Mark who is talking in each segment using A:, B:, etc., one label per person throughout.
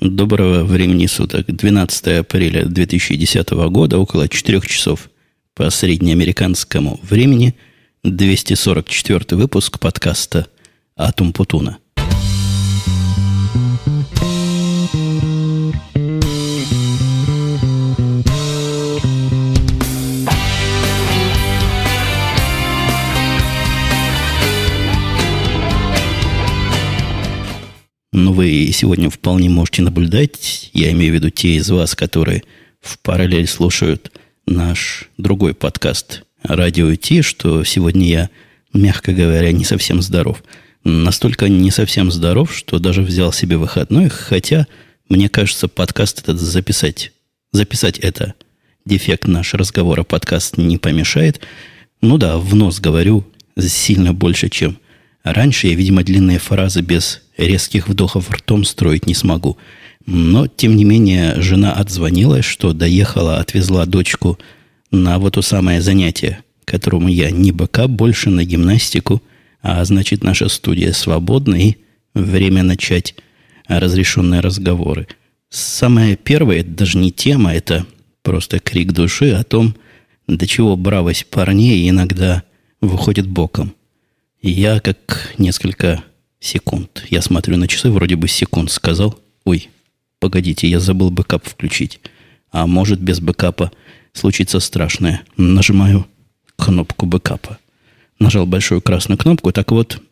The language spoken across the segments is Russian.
A: Доброго времени суток. 12 апреля 2010 года, около 4 часов по среднеамериканскому времени, 244 выпуск подкаста «Атум Путуна». Вы сегодня вполне можете наблюдать, я имею в виду те из вас, которые в параллель слушают наш другой подкаст «Радио Ти», что сегодня я, мягко говоря, не совсем здоров. Настолько не совсем здоров, что даже взял себе выходной, хотя, мне кажется, подкаст этот записать, записать это, дефект наш разговора, подкаст не помешает. Ну да, в нос говорю сильно больше, чем раньше. Я, видимо, длинные фразы без резких вдохов ртом строить не смогу. Но, тем не менее, жена отзвонилась, что доехала, отвезла дочку на вот то самое занятие, которому я не бэкап, больше на гимнастику, а значит, наша студия свободна и время начать разрешенные разговоры. Самое первое, это даже не тема, это просто крик души о том, до чего бравость парней иногда выходит боком. Я, как несколько секунд. Я смотрю на часы, вроде бы секунд сказал. Ой, погодите, я забыл бэкап включить. А может, без бэкапа случится страшное. Нажимаю кнопку бэкапа. Нажал большую красную кнопку. Так вот,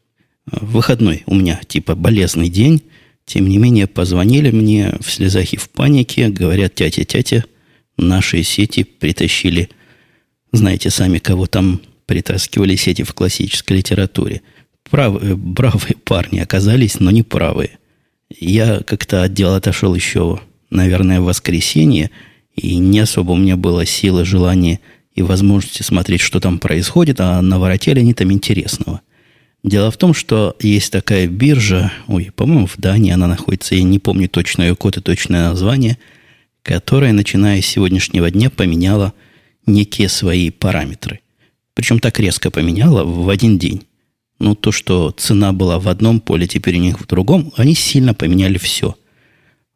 A: выходной у меня, типа болезный день. Тем не менее, позвонили мне в слезах и в панике. Говорят, тятя, тятя, наши сети притащили, знаете сами, кого там притаскивали сети в классической литературе – правые, бравые парни оказались, но не правые. Я как-то от дела отошел еще, наверное, в воскресенье, и не особо у меня было силы, желания и возможности смотреть, что там происходит, а наворотили они там интересного. Дело в том, что есть такая биржа, ой, по-моему, в Дании она находится, я не помню точно ее код и точное название, которая, начиная с сегодняшнего дня, поменяла некие свои параметры. Причем так резко поменяла в один день. Ну, то, что цена была в одном поле, теперь у них в другом, они сильно поменяли все.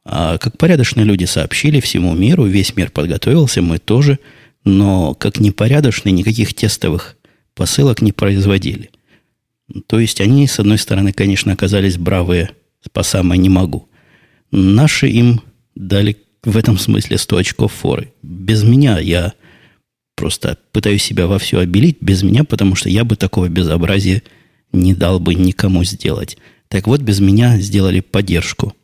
A: А как порядочные люди сообщили всему миру, весь мир подготовился, мы тоже, но как непорядочные никаких тестовых посылок не производили. То есть они, с одной стороны, конечно, оказались бравые по самое не могу. Наши им дали в этом смысле 100 очков форы. Без меня я просто пытаюсь себя во все обелить, без меня, потому что я бы такого безобразия не дал бы никому сделать. Так вот, без меня сделали поддержку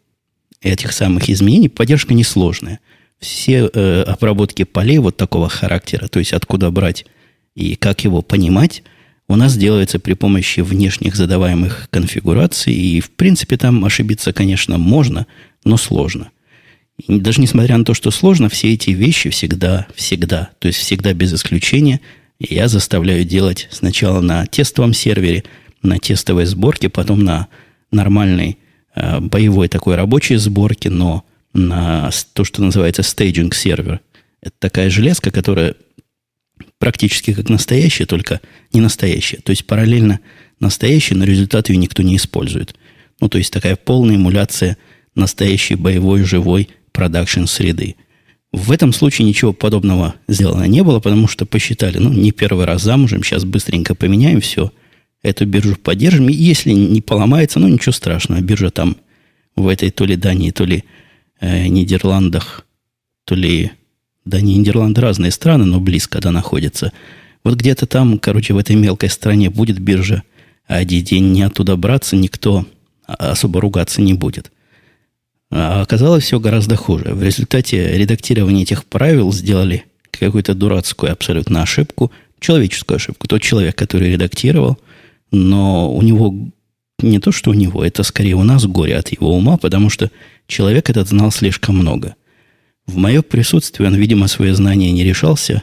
A: этих самых изменений. Поддержка несложная. Все э, обработки полей вот такого характера, то есть откуда брать и как его понимать, у нас делается при помощи внешних задаваемых конфигураций. И, в принципе, там ошибиться, конечно, можно, но сложно. И даже несмотря на то, что сложно, все эти вещи всегда, всегда, то есть всегда без исключения, я заставляю делать сначала на тестовом сервере – на тестовой сборке, потом на нормальной э, боевой такой рабочей сборке, но на то, что называется staging сервер. Это такая железка, которая практически как настоящая, только не настоящая. То есть параллельно настоящая, но результат ее никто не использует. Ну, то есть такая полная эмуляция настоящей боевой, живой продакшн среды. В этом случае ничего подобного сделано не было, потому что посчитали, ну, не первый раз замужем, сейчас быстренько поменяем все – эту биржу поддержим. И если не поломается, ну ничего страшного. Биржа там в этой то ли Дании, то ли э, Нидерландах, то ли... Да, не Нидерланды разные страны, но близко да находятся. Вот где-то там, короче, в этой мелкой стране будет биржа, а один день не оттуда браться, никто особо ругаться не будет. А оказалось все гораздо хуже. В результате редактирования этих правил сделали какую-то дурацкую абсолютно ошибку, человеческую ошибку. Тот человек, который редактировал, но у него не то, что у него, это скорее у нас горе от его ума, потому что человек этот знал слишком много. В мое присутствие он, видимо, свои знания не решался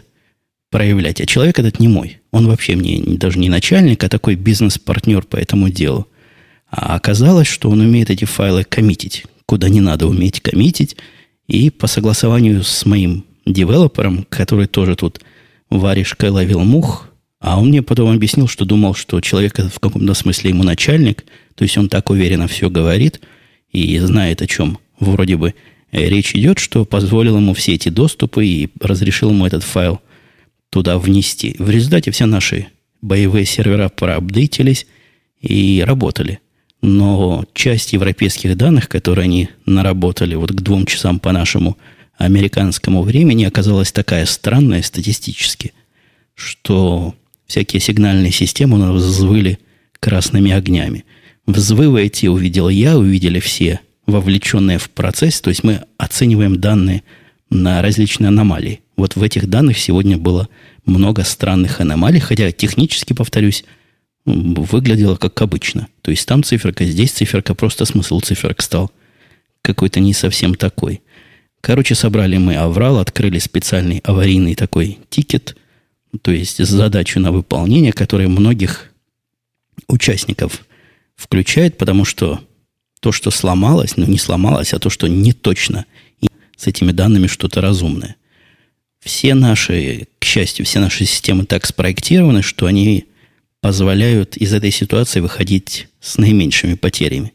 A: проявлять. А человек этот не мой. Он вообще мне даже не начальник, а такой бизнес-партнер по этому делу. А оказалось, что он умеет эти файлы коммитить, куда не надо уметь коммитить. И по согласованию с моим девелопером, который тоже тут варежкой ловил мух, а он мне потом объяснил, что думал, что человек в каком-то смысле ему начальник, то есть он так уверенно все говорит и знает, о чем вроде бы речь идет, что позволил ему все эти доступы и разрешил ему этот файл туда внести. В результате все наши боевые сервера проапдейтились и работали. Но часть европейских данных, которые они наработали вот к двум часам по нашему американскому времени, оказалась такая странная статистически, что всякие сигнальные системы у нас взвыли красными огнями. Взвывы эти увидел я, увидели все вовлеченные в процесс. То есть мы оцениваем данные на различные аномалии. Вот в этих данных сегодня было много странных аномалий, хотя технически, повторюсь, выглядело как обычно. То есть там циферка, здесь циферка, просто смысл циферок стал какой-то не совсем такой. Короче, собрали мы аврал, открыли специальный аварийный такой тикет, то есть задачу на выполнение, которая многих участников включает, потому что то, что сломалось, ну не сломалось, а то, что не точно, и с этими данными что-то разумное. Все наши, к счастью, все наши системы так спроектированы, что они позволяют из этой ситуации выходить с наименьшими потерями.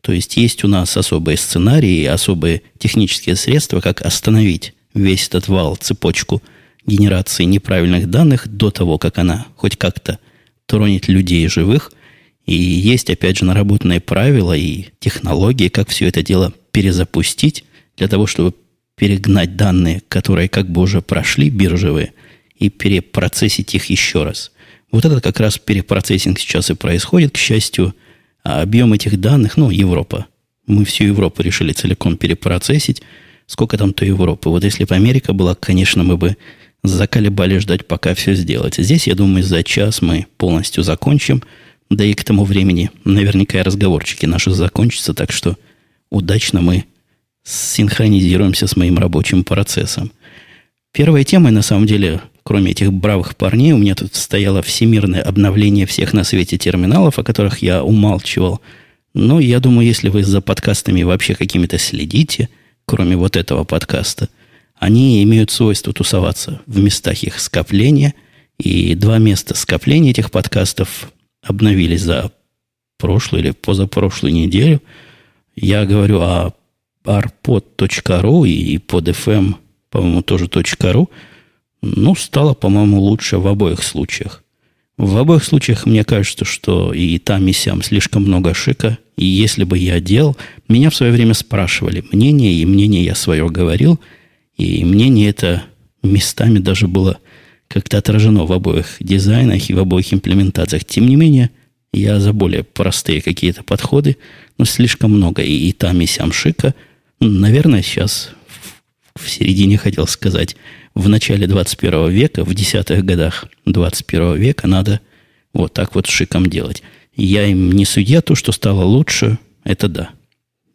A: То есть есть у нас особые сценарии, особые технические средства, как остановить весь этот вал, цепочку генерации неправильных данных до того, как она хоть как-то тронет людей живых. И есть, опять же, наработанные правила и технологии, как все это дело перезапустить для того, чтобы перегнать данные, которые как бы уже прошли биржевые, и перепроцессить их еще раз. Вот это как раз перепроцессинг сейчас и происходит, к счастью. А объем этих данных, ну, Европа. Мы всю Европу решили целиком перепроцессить. Сколько там то Европы? Вот если бы Америка была, конечно, мы бы заколебали ждать, пока все сделается. Здесь, я думаю, за час мы полностью закончим. Да и к тому времени наверняка и разговорчики наши закончатся, так что удачно мы синхронизируемся с моим рабочим процессом. Первой темой, на самом деле, кроме этих бравых парней, у меня тут стояло всемирное обновление всех на свете терминалов, о которых я умалчивал. Но я думаю, если вы за подкастами вообще какими-то следите, кроме вот этого подкаста, они имеют свойство тусоваться в местах их скопления. И два места скопления этих подкастов обновились за прошлую или позапрошлую неделю. Я говорю о arpod.ru и под FM, по-моему, тоже .ru, ну, стало, по-моему, лучше в обоих случаях. В обоих случаях мне кажется, что и там, и сям слишком много шика. И если бы я делал, меня в свое время спрашивали мнение, и мнение я свое говорил, и мнение это местами даже было как-то отражено в обоих дизайнах и в обоих имплементациях. Тем не менее, я за более простые какие-то подходы, но слишком много и, и там, и сям шика – Наверное, сейчас в середине хотел сказать, в начале 21 века, в десятых годах 21 века надо вот так вот шиком делать. Я им не судья, то, что стало лучше, это да.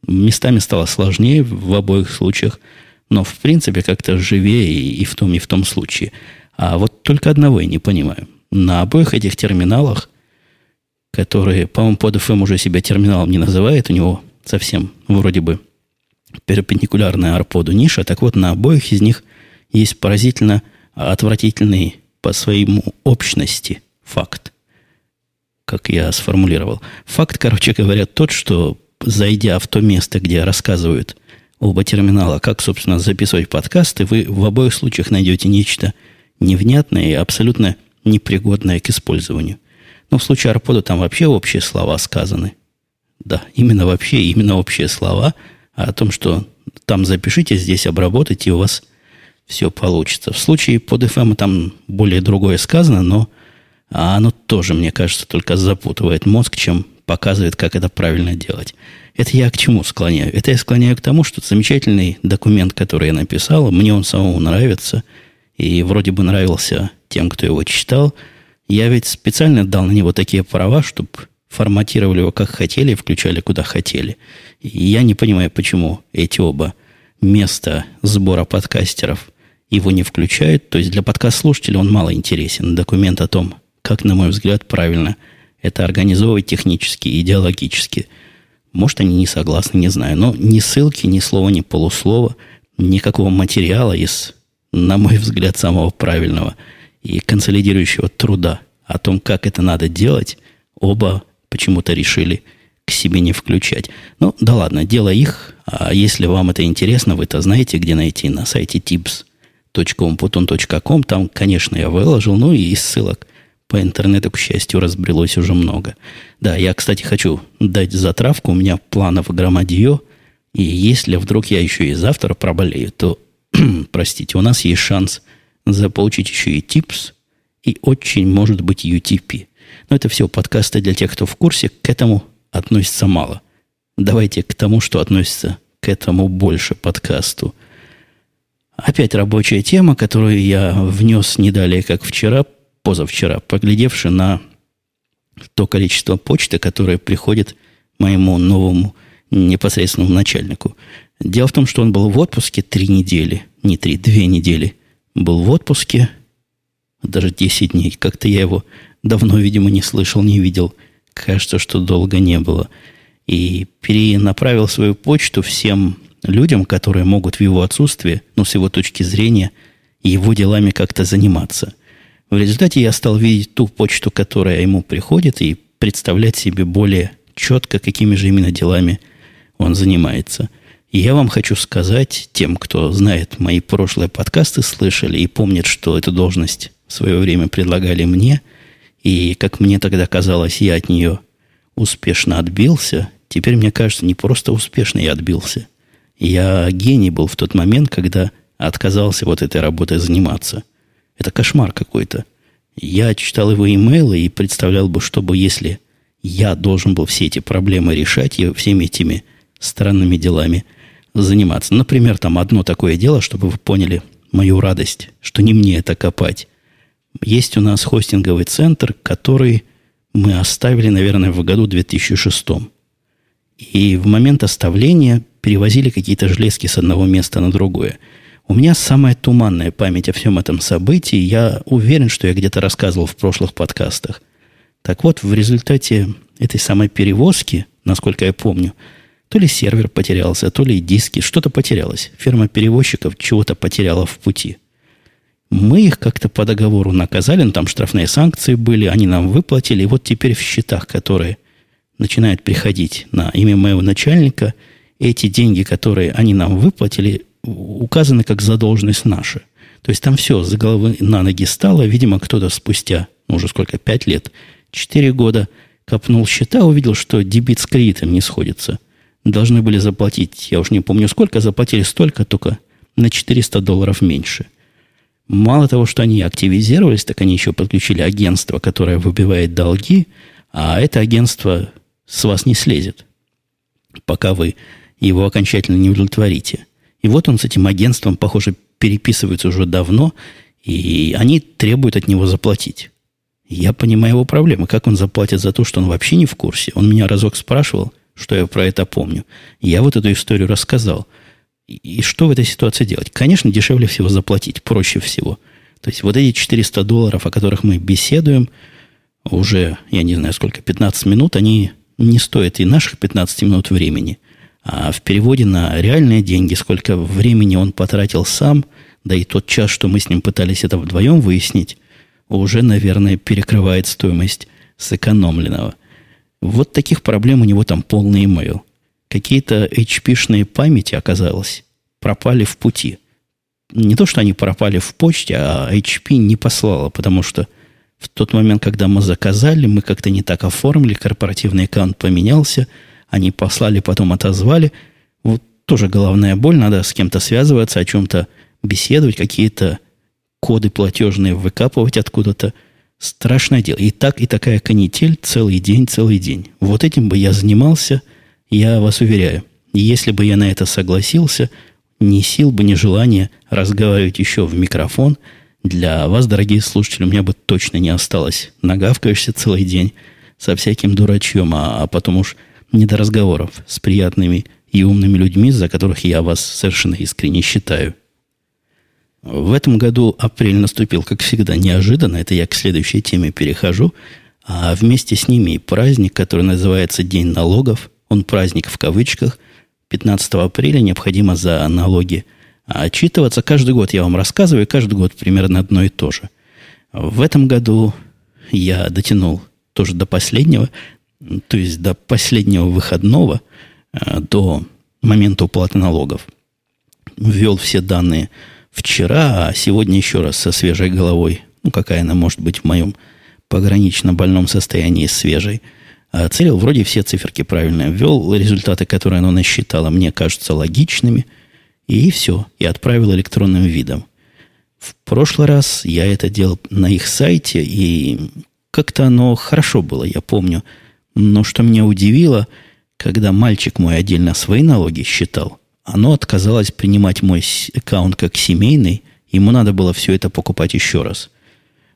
A: Местами стало сложнее в обоих случаях, но в принципе как-то живее и в том, и в том случае. А вот только одного я не понимаю. На обоих этих терминалах, которые, по-моему, под FM уже себя терминалом не называет, у него совсем вроде бы перпендикулярная арподу ниша. Так вот, на обоих из них есть поразительно отвратительный по своему общности факт. Как я сформулировал. Факт, короче говоря, тот, что зайдя в то место, где рассказывают оба терминала, как, собственно, записывать подкасты, вы в обоих случаях найдете нечто невнятное и абсолютно непригодное к использованию. Но в случае арпода там вообще общие слова сказаны. Да, именно вообще, именно общие слова – а о том, что там запишите, здесь обработайте, и у вас все получится. В случае под FM там более другое сказано, но оно тоже, мне кажется, только запутывает мозг, чем показывает, как это правильно делать. Это я к чему склоняю? Это я склоняю к тому, что замечательный документ, который я написал, мне он самому нравится, и вроде бы нравился тем, кто его читал. Я ведь специально дал на него такие права, чтобы форматировали его как хотели включали куда хотели. И я не понимаю, почему эти оба места сбора подкастеров его не включают. То есть для подкаст-слушателей он мало интересен. Документ о том, как, на мой взгляд, правильно это организовывать технически и идеологически. Может, они не согласны, не знаю. Но ни ссылки, ни слова, ни полуслова, никакого материала из, на мой взгляд, самого правильного и консолидирующего труда о том, как это надо делать, оба почему-то решили к себе не включать. Ну, да ладно, дело их. А если вам это интересно, вы-то знаете, где найти на сайте tips.com.com. Там, конечно, я выложил, ну и ссылок по интернету, к счастью, разбрелось уже много. Да, я, кстати, хочу дать затравку. У меня планов громадье. И если вдруг я еще и завтра проболею, то, простите, у нас есть шанс заполучить еще и типс и очень может быть UTP. Но это все подкасты для тех, кто в курсе. К этому относится мало. Давайте к тому, что относится к этому больше подкасту. Опять рабочая тема, которую я внес не далее, как вчера, позавчера, поглядевши на то количество почты, которое приходит моему новому непосредственному начальнику. Дело в том, что он был в отпуске три недели, не три, две недели. Был в отпуске, даже 10 дней. Как-то я его давно, видимо, не слышал, не видел – кажется, что долго не было. И перенаправил свою почту всем людям, которые могут в его отсутствие, ну, с его точки зрения, его делами как-то заниматься. В результате я стал видеть ту почту, которая ему приходит, и представлять себе более четко, какими же именно делами он занимается. И я вам хочу сказать, тем, кто знает мои прошлые подкасты, слышали и помнит, что эту должность в свое время предлагали мне – и, как мне тогда казалось, я от нее успешно отбился. Теперь мне кажется, не просто успешно я отбился. Я гений был в тот момент, когда отказался вот этой работой заниматься. Это кошмар какой-то. Я читал его имейлы и представлял бы, чтобы если я должен был все эти проблемы решать и всеми этими странными делами заниматься. Например, там одно такое дело, чтобы вы поняли мою радость, что не мне это копать. Есть у нас хостинговый центр, который мы оставили, наверное, в году 2006. И в момент оставления перевозили какие-то железки с одного места на другое. У меня самая туманная память о всем этом событии. Я уверен, что я где-то рассказывал в прошлых подкастах. Так вот, в результате этой самой перевозки, насколько я помню, то ли сервер потерялся, то ли диски, что-то потерялось. Фирма перевозчиков чего-то потеряла в пути – мы их как-то по договору наказали, ну, там штрафные санкции были, они нам выплатили, и вот теперь в счетах, которые начинают приходить на имя моего начальника, эти деньги, которые они нам выплатили, указаны как задолженность наша. То есть там все с головы на ноги стало. Видимо, кто-то спустя, ну, уже сколько, пять лет, четыре года, копнул счета, увидел, что дебит с кредитом не сходится. Должны были заплатить, я уж не помню сколько, заплатили столько, только на 400 долларов меньше – Мало того, что они активизировались, так они еще подключили агентство, которое выбивает долги, а это агентство с вас не слезет, пока вы его окончательно не удовлетворите. И вот он с этим агентством, похоже, переписывается уже давно, и они требуют от него заплатить. Я понимаю его проблемы. Как он заплатит за то, что он вообще не в курсе? Он меня разок спрашивал, что я про это помню. Я вот эту историю рассказал – и что в этой ситуации делать? Конечно, дешевле всего заплатить, проще всего. То есть вот эти 400 долларов, о которых мы беседуем, уже, я не знаю сколько, 15 минут, они не стоят и наших 15 минут времени. А в переводе на реальные деньги, сколько времени он потратил сам, да и тот час, что мы с ним пытались это вдвоем выяснить, уже, наверное, перекрывает стоимость сэкономленного. Вот таких проблем у него там полный имейл какие-то HP-шные памяти, оказалось, пропали в пути. Не то, что они пропали в почте, а HP не послала, потому что в тот момент, когда мы заказали, мы как-то не так оформили, корпоративный аккаунт поменялся, они послали, потом отозвали. Вот тоже головная боль, надо с кем-то связываться, о чем-то беседовать, какие-то коды платежные выкапывать откуда-то. Страшное дело. И так, и такая канитель целый день, целый день. Вот этим бы я занимался – я вас уверяю, если бы я на это согласился, ни сил бы, ни желания разговаривать еще в микрофон, для вас, дорогие слушатели, у меня бы точно не осталось. Нагавкаешься целый день со всяким дурачьем, а, а потом уж не до разговоров с приятными и умными людьми, за которых я вас совершенно искренне считаю. В этом году апрель наступил, как всегда, неожиданно. Это я к следующей теме перехожу. А вместе с ними и праздник, который называется День налогов – он праздник в кавычках, 15 апреля необходимо за налоги отчитываться. Каждый год я вам рассказываю, каждый год примерно одно и то же. В этом году я дотянул тоже до последнего. То есть до последнего выходного, э, до момента уплаты налогов. Ввел все данные вчера, а сегодня еще раз со свежей головой. Ну, какая она может быть в моем погранично больном состоянии свежей. А целил вроде все циферки правильно ввел. Результаты, которые оно насчитало, мне кажутся логичными. И все. И отправил электронным видом. В прошлый раз я это делал на их сайте, и как-то оно хорошо было, я помню. Но что меня удивило, когда мальчик мой отдельно свои налоги считал, оно отказалось принимать мой аккаунт как семейный, ему надо было все это покупать еще раз.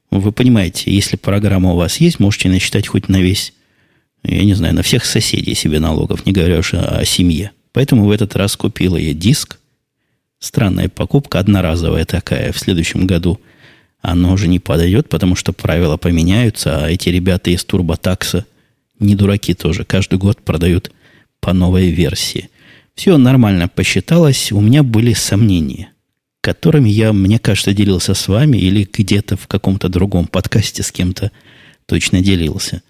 A: Вы понимаете, если программа у вас есть, можете насчитать хоть на весь, я не знаю, на всех соседей себе налогов, не говоря уж о, семье. Поэтому в этот раз купила я диск. Странная покупка, одноразовая такая. В следующем году оно уже не подойдет, потому что правила поменяются, а эти ребята из Турботакса не дураки тоже. Каждый год продают по новой версии. Все нормально посчиталось. У меня были сомнения, которыми я, мне кажется, делился с вами или где-то в каком-то другом подкасте с кем-то точно делился.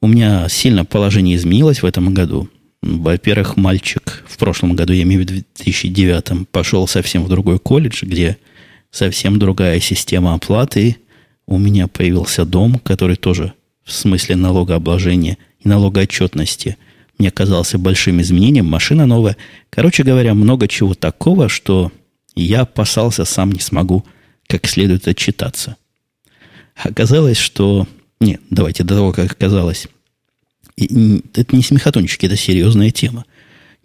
A: У меня сильно положение изменилось в этом году. Во-первых, мальчик в прошлом году, я имею в виду в 2009, пошел совсем в другой колледж, где совсем другая система оплаты. У меня появился дом, который тоже в смысле налогообложения и налогоотчетности мне казался большим изменением. Машина новая. Короче говоря, много чего такого, что я опасался, сам не смогу как следует отчитаться. Оказалось, что... Нет, давайте до того, как оказалось. Это не смехотончики, это серьезная тема.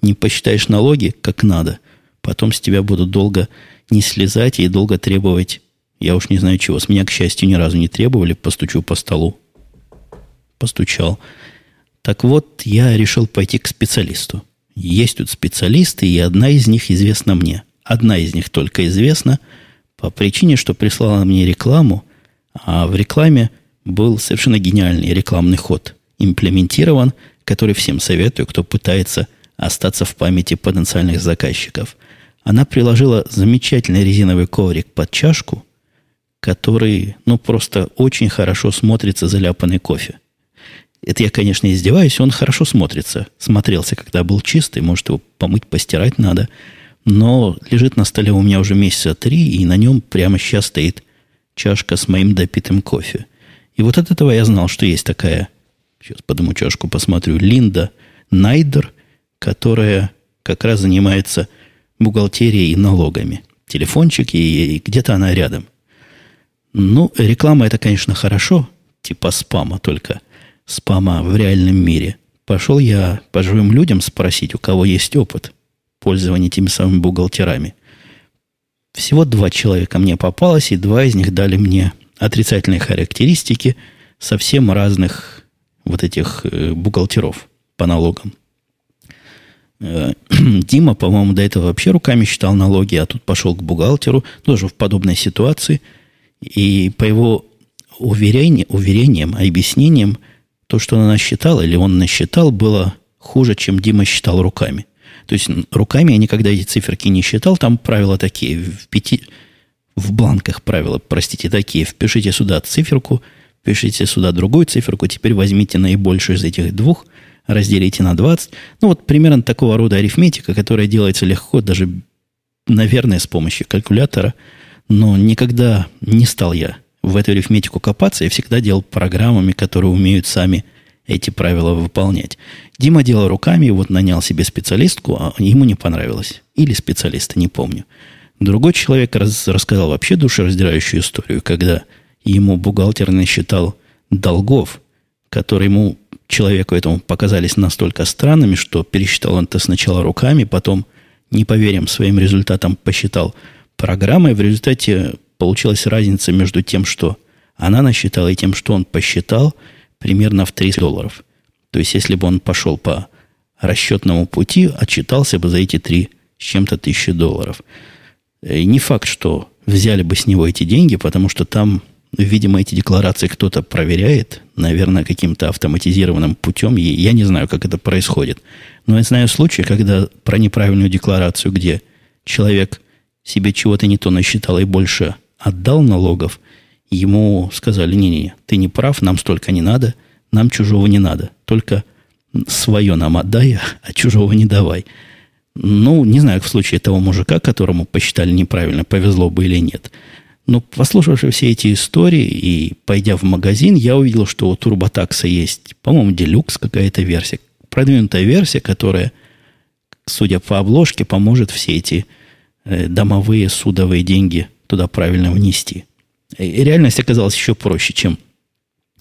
A: Не посчитаешь налоги как надо, потом с тебя будут долго не слезать и долго требовать, я уж не знаю чего. С меня, к счастью, ни разу не требовали, постучу по столу. Постучал. Так вот, я решил пойти к специалисту. Есть тут специалисты, и одна из них известна мне. Одна из них только известна по причине, что прислала мне рекламу, а в рекламе был совершенно гениальный рекламный ход имплементирован, который всем советую, кто пытается остаться в памяти потенциальных заказчиков – она приложила замечательный резиновый коврик под чашку, который, ну, просто очень хорошо смотрится заляпанный кофе. Это я, конечно, издеваюсь, он хорошо смотрится. Смотрелся, когда был чистый, может, его помыть, постирать надо. Но лежит на столе у меня уже месяца три, и на нем прямо сейчас стоит чашка с моим допитым кофе. И вот от этого я знал, что есть такая, сейчас подумаю чашку, посмотрю, Линда Найдер, которая как раз занимается бухгалтерией и налогами. Телефончик, и, и где-то она рядом. Ну, реклама это, конечно, хорошо, типа спама только. Спама в реальном мире. Пошел я по живым людям спросить, у кого есть опыт пользования теми самыми бухгалтерами. Всего два человека мне попалось, и два из них дали мне отрицательные характеристики совсем разных вот этих э, бухгалтеров по налогам. Э, Дима, по-моему, до этого вообще руками считал налоги, а тут пошел к бухгалтеру, тоже в подобной ситуации. И по его уверениям, уверениям объяснениям, то, что он насчитал, или он насчитал, было хуже, чем Дима считал руками. То есть руками я никогда эти циферки не считал. Там правила такие, в пяти, в бланках правила, простите, такие. Впишите сюда циферку, впишите сюда другую циферку, теперь возьмите наибольшую из этих двух – разделите на 20. Ну, вот примерно такого рода арифметика, которая делается легко, даже, наверное, с помощью калькулятора. Но никогда не стал я в эту арифметику копаться. Я всегда делал программами, которые умеют сами эти правила выполнять. Дима делал руками, вот нанял себе специалистку, а ему не понравилось. Или специалиста, не помню. Другой человек раз, рассказал вообще душераздирающую историю, когда ему бухгалтер насчитал долгов, которые ему человеку этому показались настолько странными, что пересчитал он это сначала руками, потом, не поверим своим результатам, посчитал программой. В результате получилась разница между тем, что она насчитала, и тем, что он посчитал, примерно в 30 долларов. То есть, если бы он пошел по расчетному пути, отчитался бы за эти три с чем-то тысячи долларов. И не факт, что взяли бы с него эти деньги, потому что там Видимо, эти декларации кто-то проверяет, наверное, каким-то автоматизированным путем. И я не знаю, как это происходит. Но я знаю случаи, когда про неправильную декларацию, где человек себе чего-то не то насчитал и больше отдал налогов, ему сказали, не-не, ты не прав, нам столько не надо, нам чужого не надо. Только свое нам отдай, а чужого не давай. Ну, не знаю, в случае того мужика, которому посчитали неправильно, повезло бы или нет. Но послушав все эти истории и пойдя в магазин, я увидел, что у Турботакса есть, по-моему, делюкс какая-то версия. Продвинутая версия, которая, судя по обложке, поможет все эти э, домовые судовые деньги туда правильно внести. И реальность оказалась еще проще, чем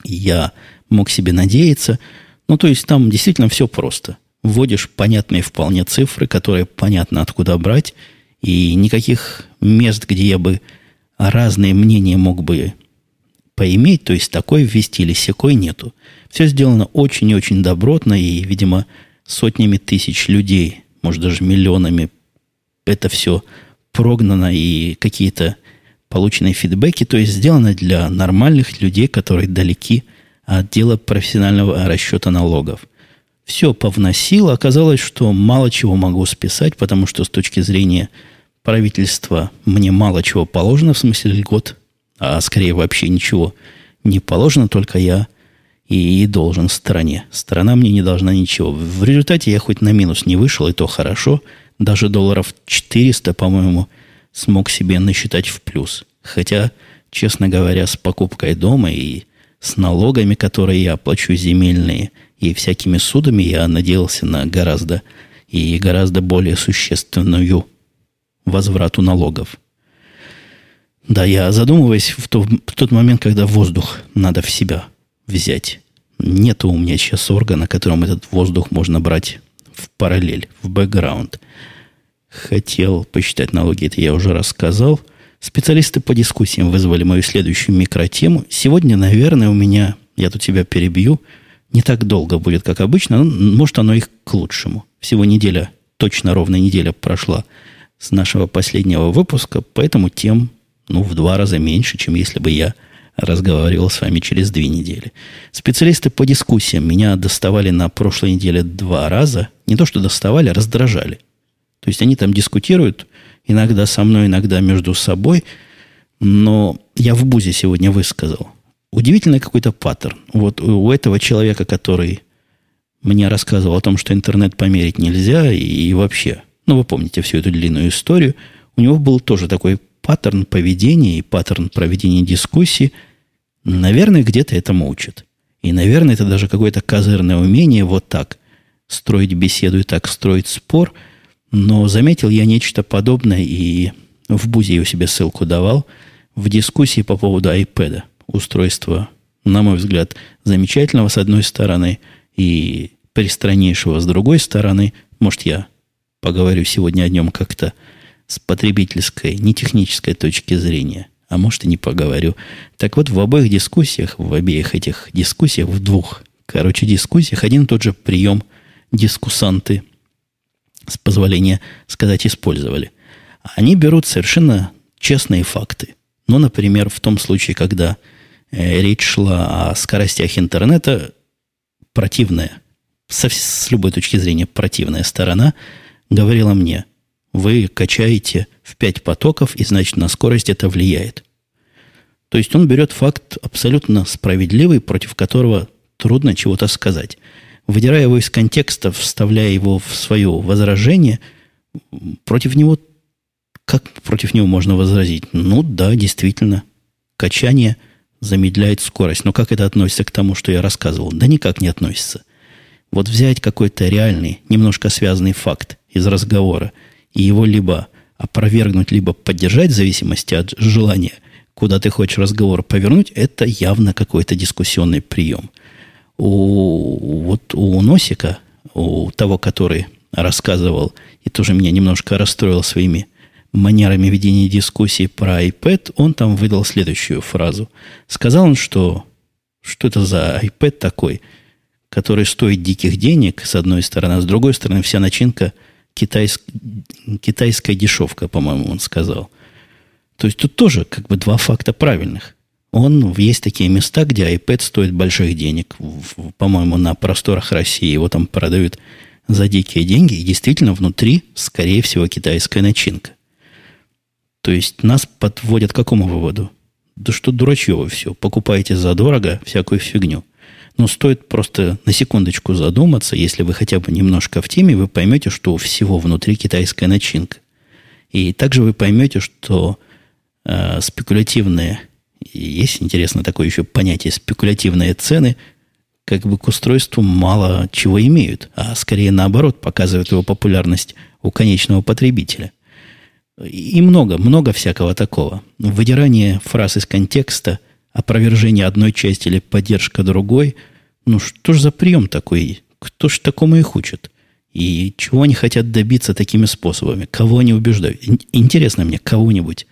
A: я мог себе надеяться. Ну, то есть там действительно все просто. Вводишь понятные вполне цифры, которые понятно откуда брать, и никаких мест, где я бы разные мнения мог бы поиметь, то есть такой ввести или секой нету. Все сделано очень и очень добротно, и, видимо, сотнями тысяч людей, может даже миллионами, это все прогнано, и какие-то полученные фидбэки, то есть сделано для нормальных людей, которые далеки от дела профессионального расчета налогов. Все повносило, оказалось, что мало чего могу списать, потому что с точки зрения правительства мне мало чего положено, в смысле льгот, а скорее вообще ничего не положено, только я и, и должен стране. Страна мне не должна ничего. В результате я хоть на минус не вышел, и то хорошо. Даже долларов 400, по-моему, смог себе насчитать в плюс. Хотя, честно говоря, с покупкой дома и с налогами, которые я плачу земельные, и всякими судами, я надеялся на гораздо и гораздо более существенную возврату налогов. Да, я задумываюсь в, то, в тот момент, когда воздух надо в себя взять. Нет у меня сейчас органа, которым этот воздух можно брать в параллель, в бэкграунд. Хотел посчитать налоги, это я уже рассказал. Специалисты по дискуссиям вызвали мою следующую микротему. Сегодня, наверное, у меня, я тут тебя перебью, не так долго будет, как обычно, но может оно и к лучшему. Всего неделя, точно ровная неделя прошла с нашего последнего выпуска, поэтому тем ну, в два раза меньше, чем если бы я разговаривал с вами через две недели. Специалисты по дискуссиям меня доставали на прошлой неделе два раза. Не то, что доставали, а раздражали. То есть они там дискутируют, иногда со мной, иногда между собой. Но я в Бузе сегодня высказал. Удивительный какой-то паттерн. Вот у этого человека, который мне рассказывал о том, что интернет померить нельзя, и вообще, ну, вы помните всю эту длинную историю, у него был тоже такой паттерн поведения и паттерн проведения дискуссии, наверное, где-то этому учат. И, наверное, это даже какое-то козырное умение вот так строить беседу и так строить спор. Но заметил я нечто подобное и в Бузе я себе ссылку давал в дискуссии по поводу iPad. Устройства, на мой взгляд, замечательного с одной стороны и пристраннейшего с другой стороны. Может, я поговорю сегодня о нем как-то с потребительской, не технической точки зрения. А может, и не поговорю. Так вот, в обоих дискуссиях, в обеих этих дискуссиях, в двух, короче, дискуссиях, один и тот же прием дискуссанты, с позволения сказать, использовали. Они берут совершенно честные факты. Ну, например, в том случае, когда э, речь шла о скоростях интернета, противная, со, с любой точки зрения противная сторона говорила мне – вы качаете в 5 потоков, и значит на скорость это влияет. То есть он берет факт абсолютно справедливый, против которого трудно чего-то сказать. Выдирая его из контекста, вставляя его в свое возражение, против него, как против него можно возразить? Ну да, действительно, качание замедляет скорость. Но как это относится к тому, что я рассказывал? Да никак не относится. Вот взять какой-то реальный, немножко связанный факт из разговора – и его либо опровергнуть, либо поддержать в зависимости от желания, куда ты хочешь разговор повернуть, это явно какой-то дискуссионный прием. У, вот у Носика, у того, который рассказывал и тоже меня немножко расстроил своими манерами ведения дискуссии про iPad, он там выдал следующую фразу. Сказал он, что что это за iPad такой, который стоит диких денег, с одной стороны, а с другой стороны, вся начинка – китайск, китайская дешевка, по-моему, он сказал. То есть тут тоже как бы два факта правильных. Он, есть такие места, где iPad стоит больших денег. По-моему, на просторах России его там продают за дикие деньги. И действительно внутри, скорее всего, китайская начинка. То есть нас подводят к какому выводу? Да что дурачье вы все. Покупаете задорого всякую фигню. Но стоит просто на секундочку задуматься, если вы хотя бы немножко в теме, вы поймете, что у всего внутри китайская начинка. И также вы поймете, что э, спекулятивные, есть интересно такое еще понятие, спекулятивные цены как бы к устройству мало чего имеют, а скорее наоборот показывают его популярность у конечного потребителя. И много, много всякого такого. Выдирание фраз из контекста, опровержение одной части или поддержка другой. Ну, что ж за прием такой? Кто ж такому их учит? И чего они хотят добиться такими способами? Кого они убеждают? Интересно мне, кого-нибудь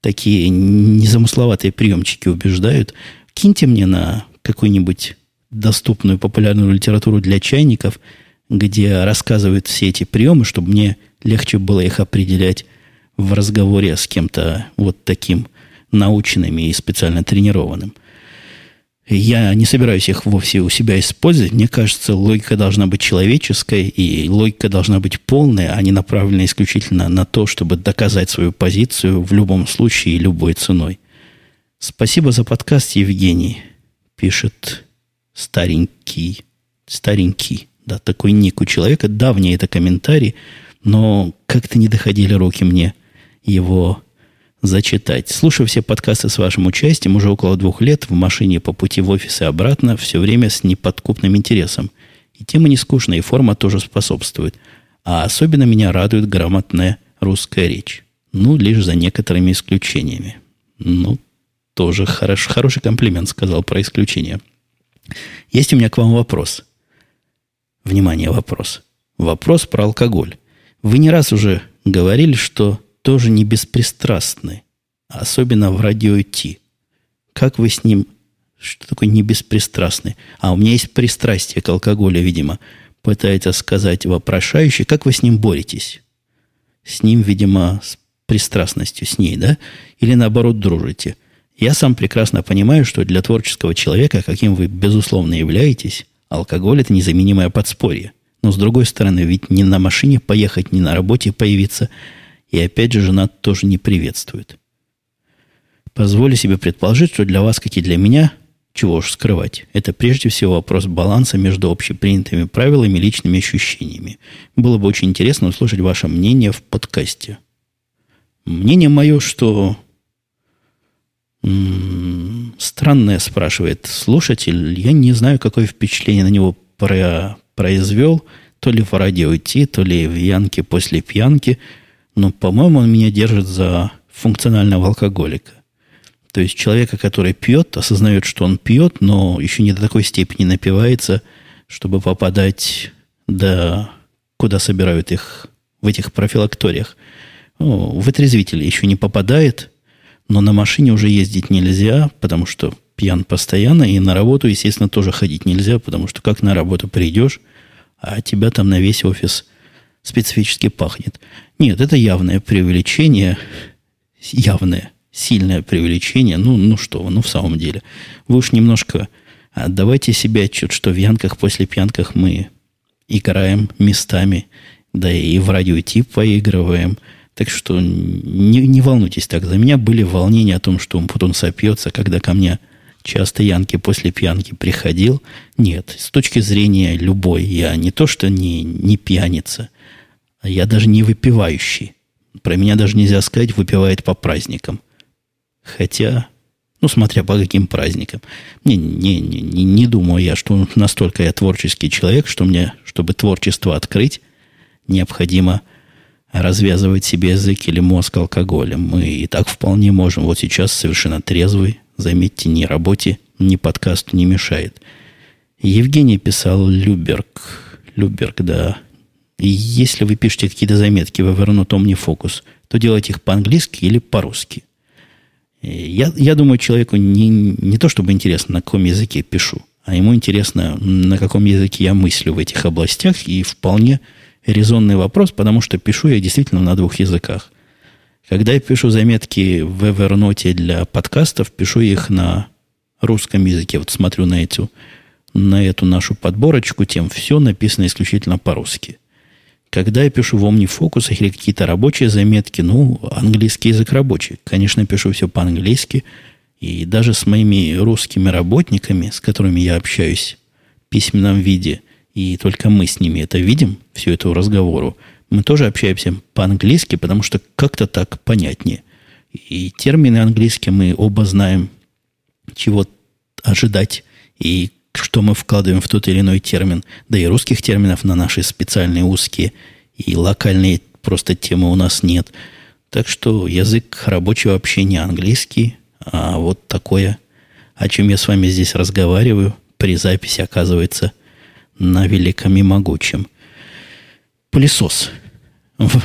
A: такие незамысловатые приемчики убеждают? Киньте мне на какую-нибудь доступную популярную литературу для чайников, где рассказывают все эти приемы, чтобы мне легче было их определять в разговоре с кем-то вот таким наученным и специально тренированным. Я не собираюсь их вовсе у себя использовать. Мне кажется, логика должна быть человеческой, и логика должна быть полная, а не направлена исключительно на то, чтобы доказать свою позицию в любом случае и любой ценой. Спасибо за подкаст, Евгений, пишет старенький, старенький, да, такой ник у человека. Давний это комментарий, но как-то не доходили руки мне его зачитать. Слушаю все подкасты с вашим участием уже около двух лет в машине по пути в офис и обратно, все время с неподкупным интересом. И тема не скучная, и форма тоже способствует. А особенно меня радует грамотная русская речь. Ну, лишь за некоторыми исключениями. Ну, тоже хорош, хороший комплимент сказал про исключения. Есть у меня к вам вопрос. Внимание, вопрос. Вопрос про алкоголь. Вы не раз уже говорили, что тоже не беспристрастны, особенно в радио Ти. Как вы с ним, что такое не беспристрастный? А у меня есть пристрастие к алкоголю, видимо, пытается сказать вопрошающий. Как вы с ним боретесь? С ним, видимо, с пристрастностью, с ней, да? Или наоборот дружите? Я сам прекрасно понимаю, что для творческого человека, каким вы, безусловно, являетесь, алкоголь – это незаменимое подспорье. Но, с другой стороны, ведь не на машине поехать, не на работе появиться – и опять же, жена тоже не приветствует. Позволю себе предположить, что для вас, как и для меня, чего уж скрывать, это прежде всего вопрос баланса между общепринятыми правилами и личными ощущениями. Было бы очень интересно услышать ваше мнение в подкасте. Мнение мое, что странное, спрашивает слушатель. Я не знаю, какое впечатление на него про произвел. То ли в радио идти, то ли в Янке после пьянки – но, по-моему, он меня держит за функционального алкоголика. То есть человека, который пьет, осознает, что он пьет, но еще не до такой степени напивается, чтобы попадать до куда собирают их в этих профилакториях. Ну, в отрезвители еще не попадает, но на машине уже ездить нельзя, потому что пьян постоянно, и на работу, естественно, тоже ходить нельзя, потому что как на работу придешь, а тебя там на весь офис специфически пахнет. Нет, это явное преувеличение, явное, сильное преувеличение. Ну, ну что вы, ну в самом деле. Вы уж немножко отдавайте себе отчет, что в янках после пьянках мы играем местами, да и в радиотип поигрываем. Так что не, не волнуйтесь так. За меня были волнения о том, что потом сопьется, когда ко мне часто Янки после пьянки приходил. Нет, с точки зрения любой, я не то, что не, не пьяница – а я даже не выпивающий. Про меня даже нельзя сказать, выпивает по праздникам. Хотя, ну, смотря по каким праздникам. Не, не, не, не, не думаю я, что настолько я творческий человек, что мне, чтобы творчество открыть, необходимо развязывать себе язык или мозг алкоголем. Мы и так вполне можем. Вот сейчас совершенно трезвый. Заметьте, ни работе, ни подкасту не мешает. Евгений писал Люберг. Люберг, да, и если вы пишете какие-то заметки в Evernote OmniFocus, то делайте их по-английски или по-русски. Я, я думаю, человеку не, не то чтобы интересно, на каком языке пишу, а ему интересно, на каком языке я мыслю в этих областях, и вполне резонный вопрос, потому что пишу я действительно на двух языках. Когда я пишу заметки в Evernote для подкастов, пишу их на русском языке. Вот смотрю на эту, на эту нашу подборочку тем, все написано исключительно по-русски. Когда я пишу в OmniFocus или какие-то рабочие заметки, ну, английский язык рабочий. Конечно, пишу все по-английски. И даже с моими русскими работниками, с которыми я общаюсь письменном виде, и только мы с ними это видим, всю эту разговору, мы тоже общаемся по-английски, потому что как-то так понятнее. И термины английские мы оба знаем, чего ожидать и что мы вкладываем в тот или иной термин. Да и русских терминов на наши специальные узкие и локальные просто темы у нас нет. Так что язык рабочего общения английский, а вот такое, о чем я с вами здесь разговариваю, при записи оказывается на великом и могучем. Пылесос.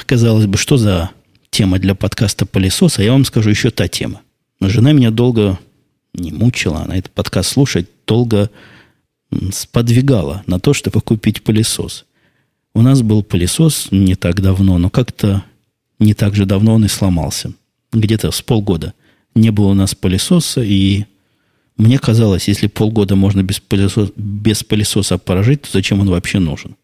A: Казалось бы, что за тема для подкаста пылесоса? Я вам скажу еще та тема. Жена меня долго не мучила, она этот подкаст слушать долго сподвигала на то, чтобы купить пылесос. У нас был пылесос не так давно, но как-то не так же давно он и сломался. Где-то с полгода не было у нас пылесоса, и мне казалось, если полгода можно без пылесоса, без пылесоса прожить, то зачем он вообще нужен?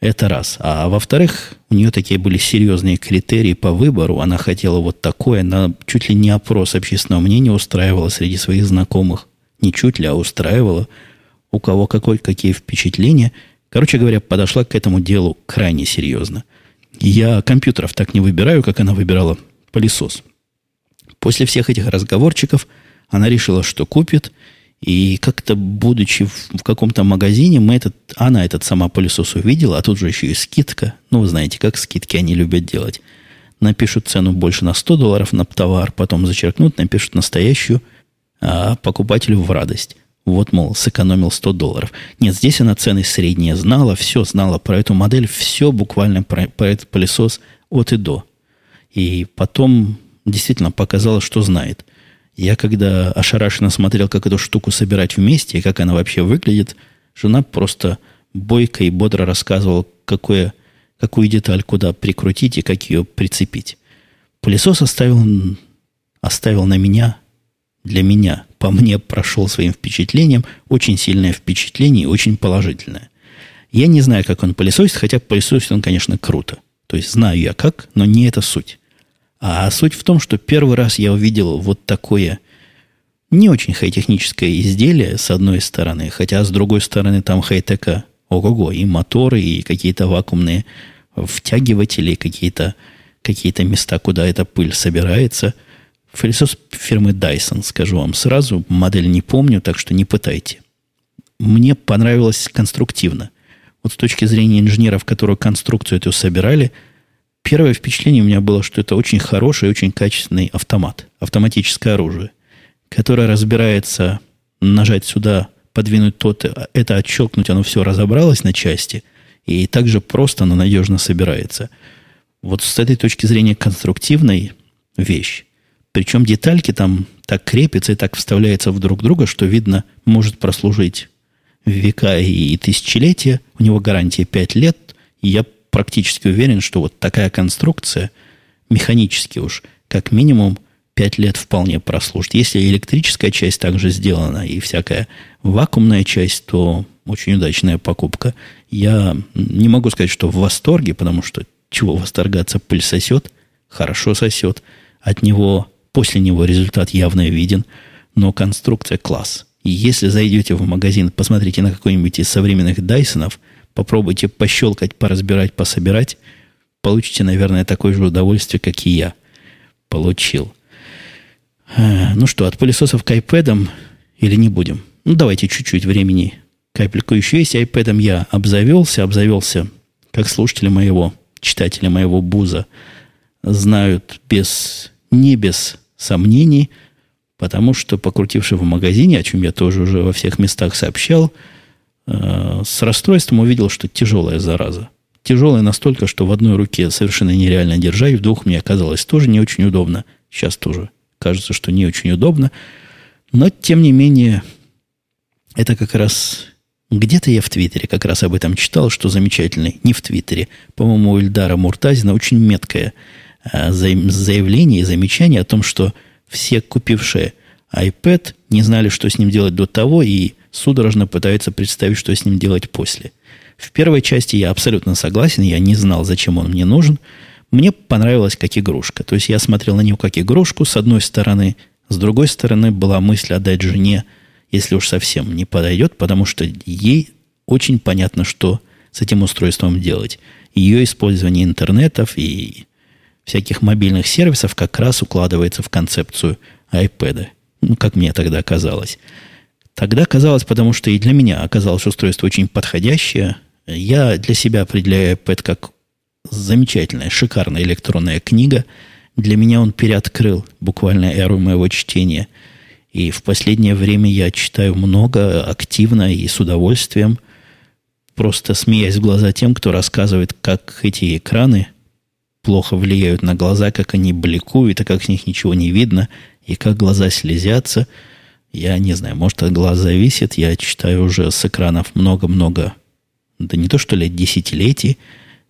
A: Это раз. А во-вторых, у нее такие были серьезные критерии по выбору. Она хотела вот такое. Она чуть ли не опрос общественного мнения устраивала среди своих знакомых. Не чуть ли, а устраивала. У кого какой, какие впечатления. Короче говоря, подошла к этому делу крайне серьезно. Я компьютеров так не выбираю, как она выбирала пылесос. После всех этих разговорчиков она решила, что купит – и как-то, будучи в, в каком-то магазине, мы этот, она этот сама пылесос увидела, а тут же еще и скидка. Ну, вы знаете, как скидки они любят делать. Напишут цену больше на 100 долларов на товар, потом зачеркнут, напишут настоящую, а покупателю в радость. Вот, мол, сэкономил 100 долларов. Нет, здесь она цены средние знала, все знала про эту модель, все буквально про, про этот пылесос от и до. И потом действительно показала, что знает – я когда ошарашенно смотрел, как эту штуку собирать вместе и как она вообще выглядит, жена просто бойко и бодро рассказывала, какое, какую деталь куда прикрутить и как ее прицепить. Пылесос оставил, оставил на меня, для меня, по мне прошел своим впечатлением, очень сильное впечатление и очень положительное. Я не знаю, как он пылесосит, хотя пылесосит он, конечно, круто. То есть знаю я как, но не это суть. А суть в том, что первый раз я увидел вот такое не очень хай-техническое изделие, с одной стороны, хотя с другой стороны там хай-тека ого-го, и моторы, и какие-то вакуумные втягиватели, какие-то какие места, куда эта пыль собирается. Пылесос фирмы Dyson, скажу вам сразу, модель не помню, так что не пытайте. Мне понравилось конструктивно. Вот с точки зрения инженеров, которые конструкцию эту собирали – Первое впечатление у меня было, что это очень хороший, очень качественный автомат, автоматическое оружие, которое разбирается, нажать сюда, подвинуть тот, это отщелкнуть, оно все разобралось на части, и также просто, но надежно собирается. Вот с этой точки зрения конструктивной вещь. Причем детальки там так крепятся и так вставляются в друг друга, что видно, может прослужить века и тысячелетия. У него гарантия 5 лет. И я практически уверен, что вот такая конструкция механически уж как минимум 5 лет вполне прослужит. Если электрическая часть также сделана и всякая вакуумная часть, то очень удачная покупка. Я не могу сказать, что в восторге, потому что чего восторгаться, пыль сосет, хорошо сосет. От него, после него результат явно виден, но конструкция класс. И если зайдете в магазин, посмотрите на какой-нибудь из современных Дайсонов – Попробуйте пощелкать, поразбирать, пособирать. Получите, наверное, такое же удовольствие, как и я получил. А, ну что, от пылесосов к iPad или не будем? Ну, давайте чуть-чуть времени капельку еще есть. iPad я обзавелся, обзавелся, как слушатели моего, читатели моего Буза знают без, не без сомнений, потому что, покрутивши в магазине, о чем я тоже уже во всех местах сообщал, Э, с расстройством увидел, что тяжелая зараза. Тяжелая настолько, что в одной руке совершенно нереально держать, в двух мне оказалось тоже не очень удобно. Сейчас тоже кажется, что не очень удобно. Но, тем не менее, это как раз... Где-то я в Твиттере как раз об этом читал, что замечательный. Не в Твиттере. По-моему, у Ильдара Муртазина очень меткое э, заявление и замечание о том, что все купившие iPad не знали, что с ним делать до того, и судорожно пытаются представить, что с ним делать после. В первой части я абсолютно согласен, я не знал, зачем он мне нужен. Мне понравилось как игрушка. То есть я смотрел на него как игрушку с одной стороны, с другой стороны была мысль отдать жене если уж совсем не подойдет, потому что ей очень понятно, что с этим устройством делать. Ее использование интернетов и всяких мобильных сервисов как раз укладывается в концепцию iPad. Ну, как мне тогда казалось. Тогда казалось, потому что и для меня оказалось устройство очень подходящее. Я для себя определяю iPad как замечательная, шикарная электронная книга. Для меня он переоткрыл буквально эру моего чтения. И в последнее время я читаю много, активно и с удовольствием, просто смеясь в глаза тем, кто рассказывает, как эти экраны плохо влияют на глаза, как они бликуют, и как с них ничего не видно, и как глаза слезятся. Я не знаю, может, от глаз зависит. Я читаю уже с экранов много-много, да не то что лет десятилетий,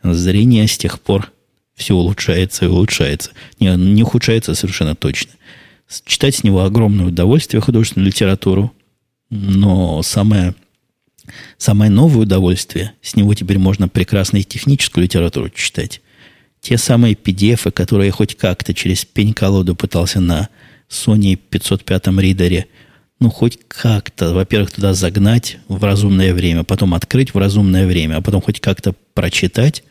A: зрение с тех пор все улучшается и улучшается. Не, не ухудшается совершенно точно. Читать с него огромное удовольствие художественную литературу, но самое, самое новое удовольствие, с него теперь можно прекрасно и техническую литературу читать. Те самые PDF, которые я хоть как-то через пень-колоду пытался на Sony 505 ридере, ну, хоть как-то, во-первых, туда загнать в разумное время, потом открыть в разумное время, а потом хоть как-то прочитать,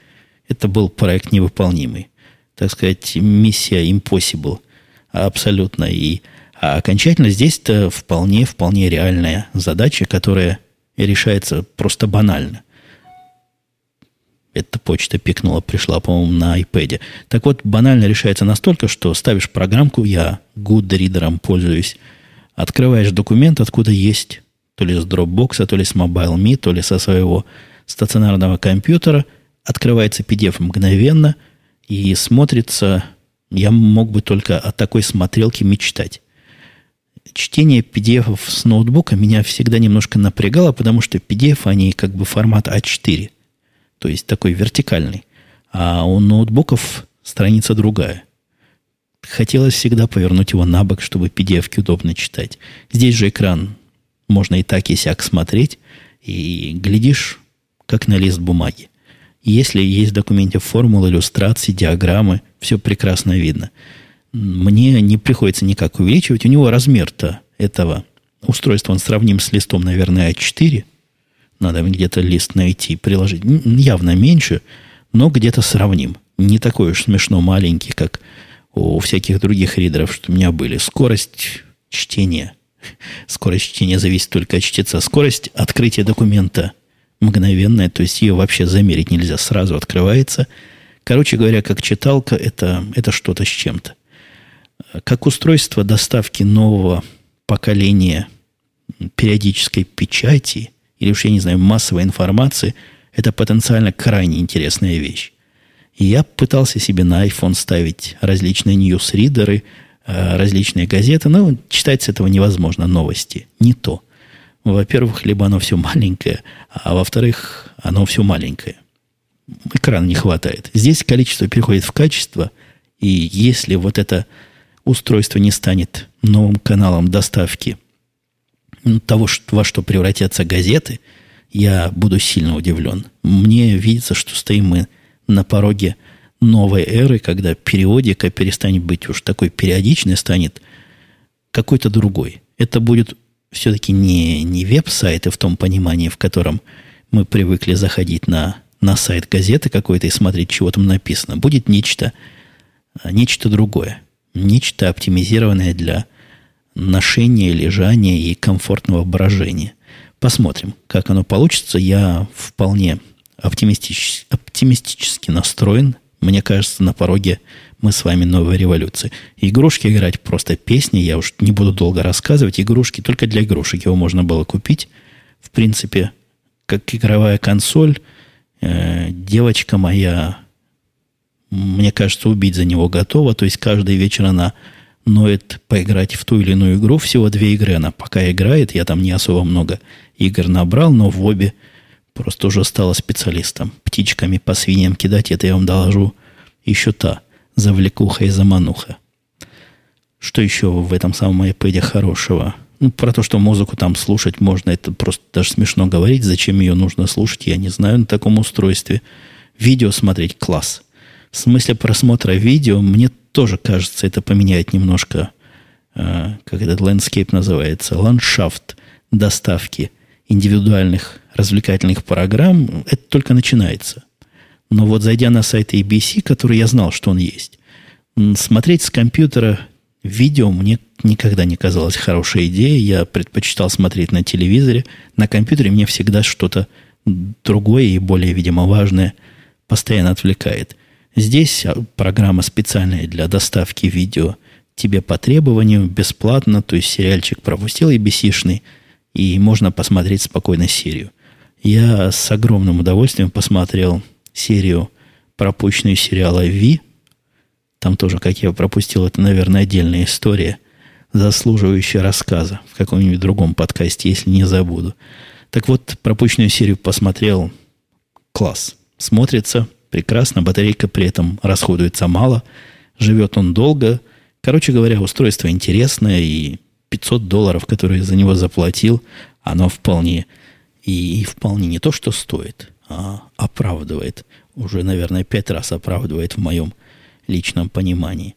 A: это был проект невыполнимый. Так сказать, миссия impossible. Абсолютно. И а окончательно здесь-то вполне, вполне реальная задача, которая решается просто банально. Эта почта пикнула, пришла, по-моему, на iPad. Так вот, банально решается настолько, что ставишь программку, я Goodreader пользуюсь, открываешь документ, откуда есть, то ли с Dropbox, то ли с MobileMe, то ли со своего стационарного компьютера – открывается PDF мгновенно и смотрится, я мог бы только о такой смотрелке мечтать. Чтение PDF с ноутбука меня всегда немножко напрягало, потому что PDF, они как бы формат А4, то есть такой вертикальный. А у ноутбуков страница другая. Хотелось всегда повернуть его на бок, чтобы PDF удобно читать. Здесь же экран можно и так, и сяк смотреть, и глядишь, как на лист бумаги. Если есть в документе формулы, иллюстрации, диаграммы, все прекрасно видно. Мне не приходится никак увеличивать. У него размер-то этого устройства, он сравним с листом, наверное, А4. Надо где-то лист найти, приложить. Явно меньше, но где-то сравним. Не такой уж смешно маленький, как у всяких других ридеров, что у меня были. Скорость чтения. Скорость чтения зависит только от чтеца. Скорость открытия документа мгновенная, то есть ее вообще замерить нельзя, сразу открывается. Короче говоря, как читалка, это, это что-то с чем-то. Как устройство доставки нового поколения периодической печати, или уж я не знаю, массовой информации, это потенциально крайне интересная вещь. И я пытался себе на iPhone ставить различные ньюс-ридеры, э, различные газеты, но читать с этого невозможно новости. Не то. Во-первых, либо оно все маленькое, а во-вторых, оно все маленькое. Экрана не хватает. Здесь количество переходит в качество, и если вот это устройство не станет новым каналом доставки того, во что превратятся газеты, я буду сильно удивлен. Мне видится, что стоим мы на пороге новой эры, когда периодика перестанет быть уж такой периодичной, станет какой-то другой. Это будет все-таки не, не веб-сайты в том понимании, в котором мы привыкли заходить на, на сайт газеты какой-то и смотреть, чего там написано. Будет нечто, нечто другое. Нечто оптимизированное для ношения, лежания и комфортного брожения. Посмотрим, как оно получится. Я вполне оптимистич, оптимистически настроен. Мне кажется, на пороге мы с вами новой революции. Игрушки играть просто песни, я уж не буду долго рассказывать. Игрушки только для игрушек его можно было купить. В принципе, как игровая консоль, э, девочка моя, мне кажется, убить за него готова. То есть каждый вечер она ноет поиграть в ту или иную игру. Всего две игры она пока играет. Я там не особо много игр набрал, но в обе просто уже стала специалистом. Птичками по свиньям кидать, это я вам доложу еще та завлекуха и замануха. Что еще в этом самом iPad хорошего? Ну, про то, что музыку там слушать можно, это просто даже смешно говорить. Зачем ее нужно слушать, я не знаю на таком устройстве. Видео смотреть класс. В смысле просмотра видео, мне тоже кажется, это поменяет немножко, э, как этот landscape называется, ландшафт доставки индивидуальных развлекательных программ, это только начинается. Но вот зайдя на сайт ABC, который я знал, что он есть, смотреть с компьютера видео мне никогда не казалось хорошей идеей. Я предпочитал смотреть на телевизоре. На компьютере мне всегда что-то другое и более, видимо, важное постоянно отвлекает. Здесь а, программа специальная для доставки видео тебе по требованию, бесплатно, то есть сериальчик пропустил ABC-шный, и можно посмотреть спокойно серию. Я с огромным удовольствием посмотрел серию, пропущенную сериала «Ви», там тоже, как я пропустил, это, наверное, отдельная история, заслуживающая рассказа в каком-нибудь другом подкасте, если не забуду. Так вот, пропущенную серию посмотрел. Класс. Смотрится прекрасно, батарейка при этом расходуется мало, живет он долго. Короче говоря, устройство интересное, и 500 долларов, которые за него заплатил, оно вполне и, и вполне не то, что стоит, а оправдывает. Уже, наверное, пять раз оправдывает в моем личном понимании.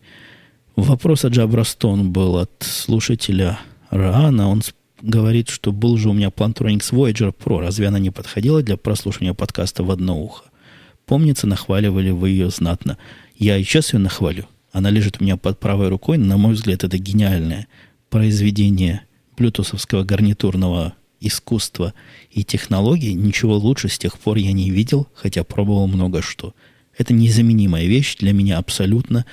A: Вопрос от Джабрастон был от слушателя Раана. Он говорит, что был же у меня Plantronics Voyager Pro. Разве она не подходила для прослушивания подкаста в одно ухо? Помнится, нахваливали вы ее знатно. Я и сейчас ее нахвалю. Она лежит у меня под правой рукой. На мой взгляд, это гениальное произведение блютусовского гарнитурного искусства и технологий. Ничего лучше с тех пор я не видел, хотя пробовал много что – это незаменимая вещь для меня абсолютно.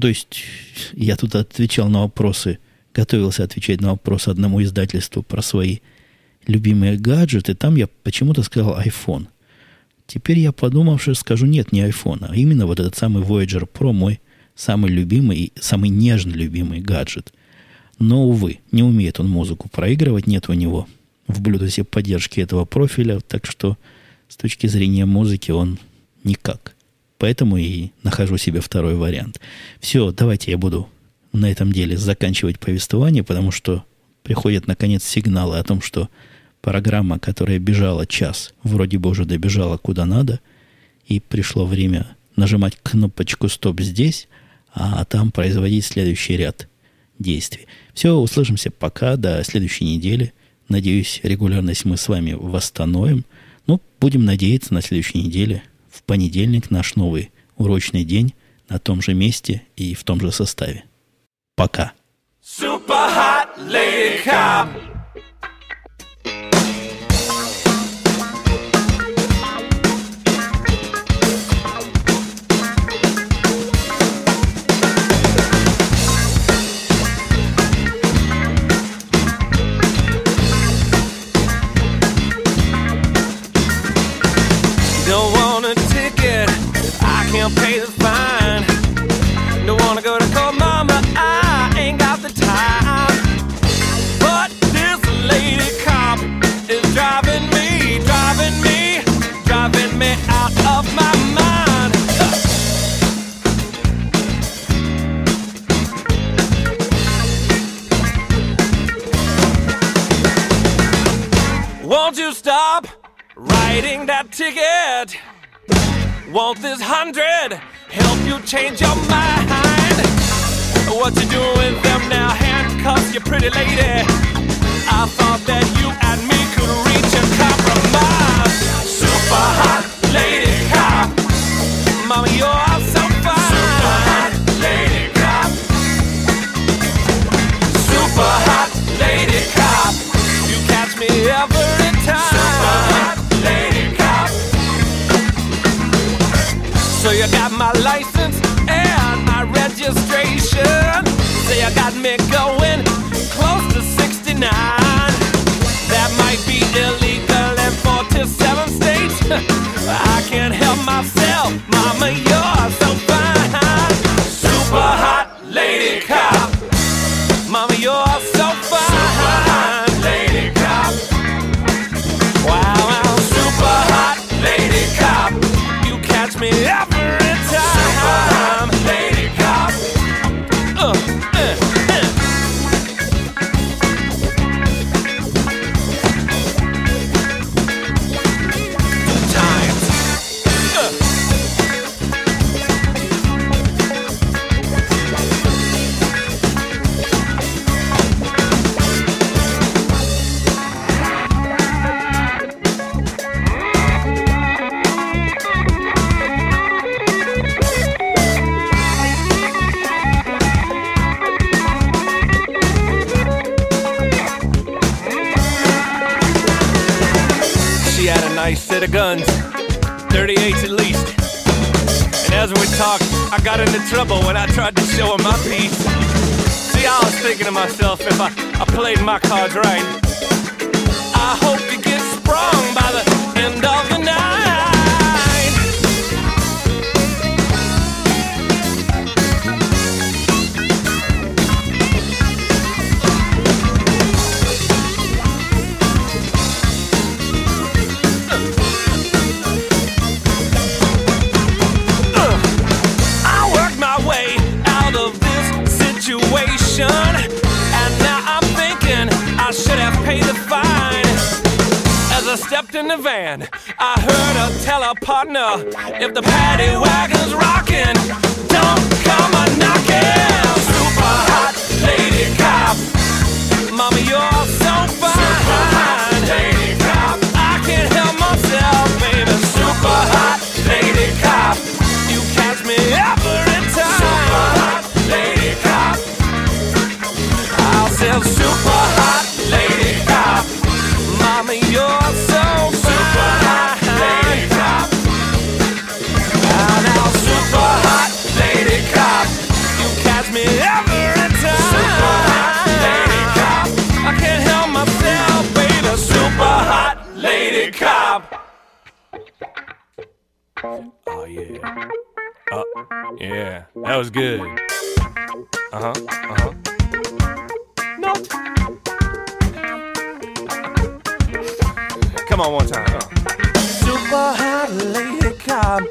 A: То есть я тут отвечал на вопросы, готовился отвечать на вопросы одному издательству про свои любимые гаджеты. Там я почему-то сказал iPhone. Теперь я подумавши скажу, нет, не iPhone, а именно вот этот самый Voyager Pro, мой самый любимый и самый нежно любимый гаджет. Но, увы, не умеет он музыку проигрывать, нет у него в Bluetooth поддержки этого профиля, так что с точки зрения музыки он никак. Поэтому и нахожу себе второй вариант. Все, давайте я буду на этом деле заканчивать повествование, потому что приходят, наконец, сигналы о том, что программа, которая бежала час, вроде бы уже добежала куда надо, и пришло время нажимать кнопочку «Стоп» здесь, а там производить следующий ряд действий. Все, услышимся пока, до следующей недели. Надеюсь, регулярность мы с вами восстановим. Ну, будем надеяться на следующей неделе – в понедельник наш новый урочный день на том же месте и в том же составе. Пока. Super hot lady cop. Can't pay the fine. Don't wanna go to court, mama, I ain't got the time. But this lady cop is driving me, driving me, driving me out of my mind. Won't you stop writing that ticket? Won't this hundred help you change your mind? What you doing with them now? Handcuffs, you pretty lady. I thought that you and me could reach a compromise. Super hot lady cop. Mama, you're my license and my registration. So you got me going close to 69. That might be illegal in 47 states. I can't help myself, mama,
B: trouble when I tried to show her my piece. See, I was thinking to myself, if I, I played my cards right, I hope you get sprung by the stepped in the van, I heard her tell her partner, "If the paddy wagon's rocking, don't come a knocking." Super hot lady cop, mama, you're so fine. Super hot lady cop, I can't help myself, baby. Super hot lady cop. You catch me Yeah, that was good. Uh huh. Uh huh. No. Come on, one time. Super hot lady come.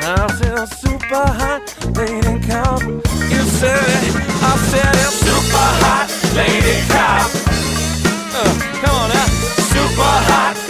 B: I said super hot lady come. You said it. I said it. Super hot lady come. Uh, come on now. Super hot.